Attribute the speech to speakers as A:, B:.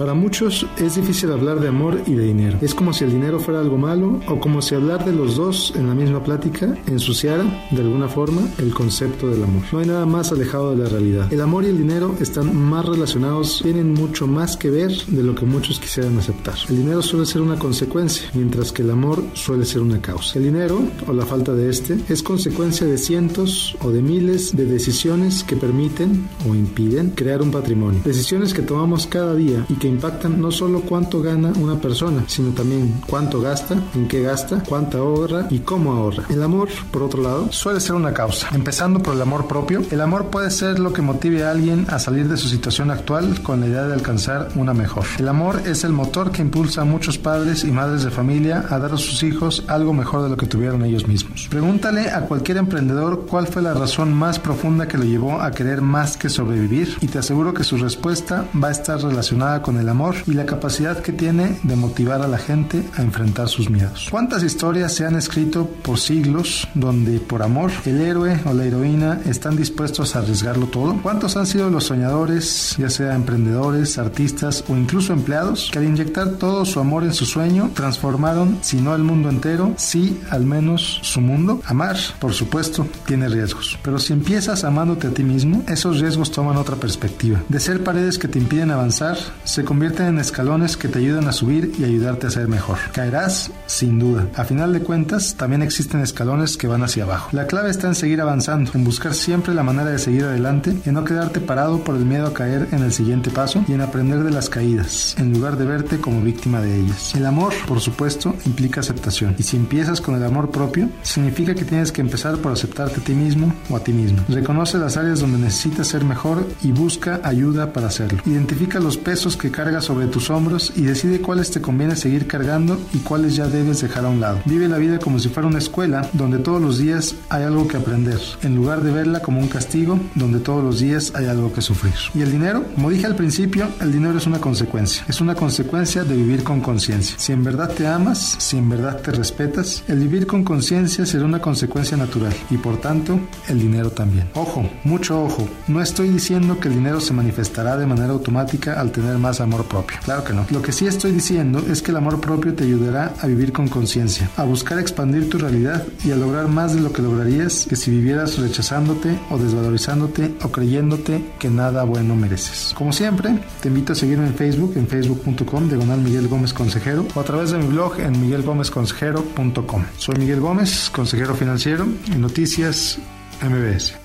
A: Para muchos es difícil hablar de amor y de dinero. Es como si el dinero fuera algo malo o como si hablar de los dos en la misma plática ensuciara de alguna forma el concepto del amor. No hay nada más alejado de la realidad. El amor y el dinero están más relacionados, tienen mucho más que ver de lo que muchos quisieran aceptar. El dinero suele ser una consecuencia, mientras que el amor suele ser una causa. El dinero, o la falta de este, es consecuencia de cientos o de miles de decisiones que permiten o impiden crear un patrimonio. Decisiones que tomamos cada día y que impactan no solo cuánto gana una persona, sino también cuánto gasta, en qué gasta, cuánta ahorra y cómo ahorra. El amor, por otro lado, suele ser una causa. Empezando por el amor propio, el amor puede ser lo que motive a alguien a salir de su situación actual con la idea de alcanzar una mejor. El amor es el motor que impulsa a muchos padres y madres de familia a dar a sus hijos algo mejor de lo que tuvieron ellos mismos. Pregúntale a cualquier emprendedor cuál fue la razón más profunda que lo llevó a querer más que sobrevivir y te aseguro que su respuesta va a estar relacionada con el amor y la capacidad que tiene de motivar a la gente a enfrentar sus miedos. ¿Cuántas historias se han escrito por siglos donde por amor el héroe o la heroína están dispuestos a arriesgarlo todo? ¿Cuántos han sido los soñadores, ya sea emprendedores, artistas o incluso empleados, que al inyectar todo su amor en su sueño transformaron, si no el mundo entero, sí al menos su mundo? Amar, por supuesto, tiene riesgos, pero si empiezas amándote a ti mismo, esos riesgos toman otra perspectiva. De ser paredes que te impiden avanzar, se convierte convierten en escalones que te ayudan a subir y ayudarte a ser mejor. Caerás, sin duda. A final de cuentas, también existen escalones que van hacia abajo. La clave está en seguir avanzando, en buscar siempre la manera de seguir adelante, en no quedarte parado por el miedo a caer en el siguiente paso y en aprender de las caídas, en lugar de verte como víctima de ellas. El amor, por supuesto, implica aceptación. Y si empiezas con el amor propio, significa que tienes que empezar por aceptarte a ti mismo o a ti mismo. Reconoce las áreas donde necesitas ser mejor y busca ayuda para hacerlo. Identifica los pesos que cargas sobre tus hombros y decide cuáles te conviene seguir cargando y cuáles ya debes dejar a un lado. Vive la vida como si fuera una escuela donde todos los días hay algo que aprender, en lugar de verla como un castigo donde todos los días hay algo que sufrir. Y el dinero, como dije al principio, el dinero es una consecuencia. Es una consecuencia de vivir con conciencia. Si en verdad te amas, si en verdad te respetas, el vivir con conciencia será una consecuencia natural y por tanto el dinero también. Ojo, mucho ojo, no estoy diciendo que el dinero se manifestará de manera automática al tener más amor propio. Claro que no. Lo que sí estoy diciendo es que el amor propio te ayudará a vivir con conciencia, a buscar expandir tu realidad y a lograr más de lo que lograrías que si vivieras rechazándote o desvalorizándote o creyéndote que nada bueno mereces. Como siempre, te invito a seguirme en Facebook, en facebook.com, diagonal Miguel Gómez Consejero, o a través de mi blog en miguelgomezconsejero.com. Soy Miguel Gómez, consejero financiero y Noticias MBS.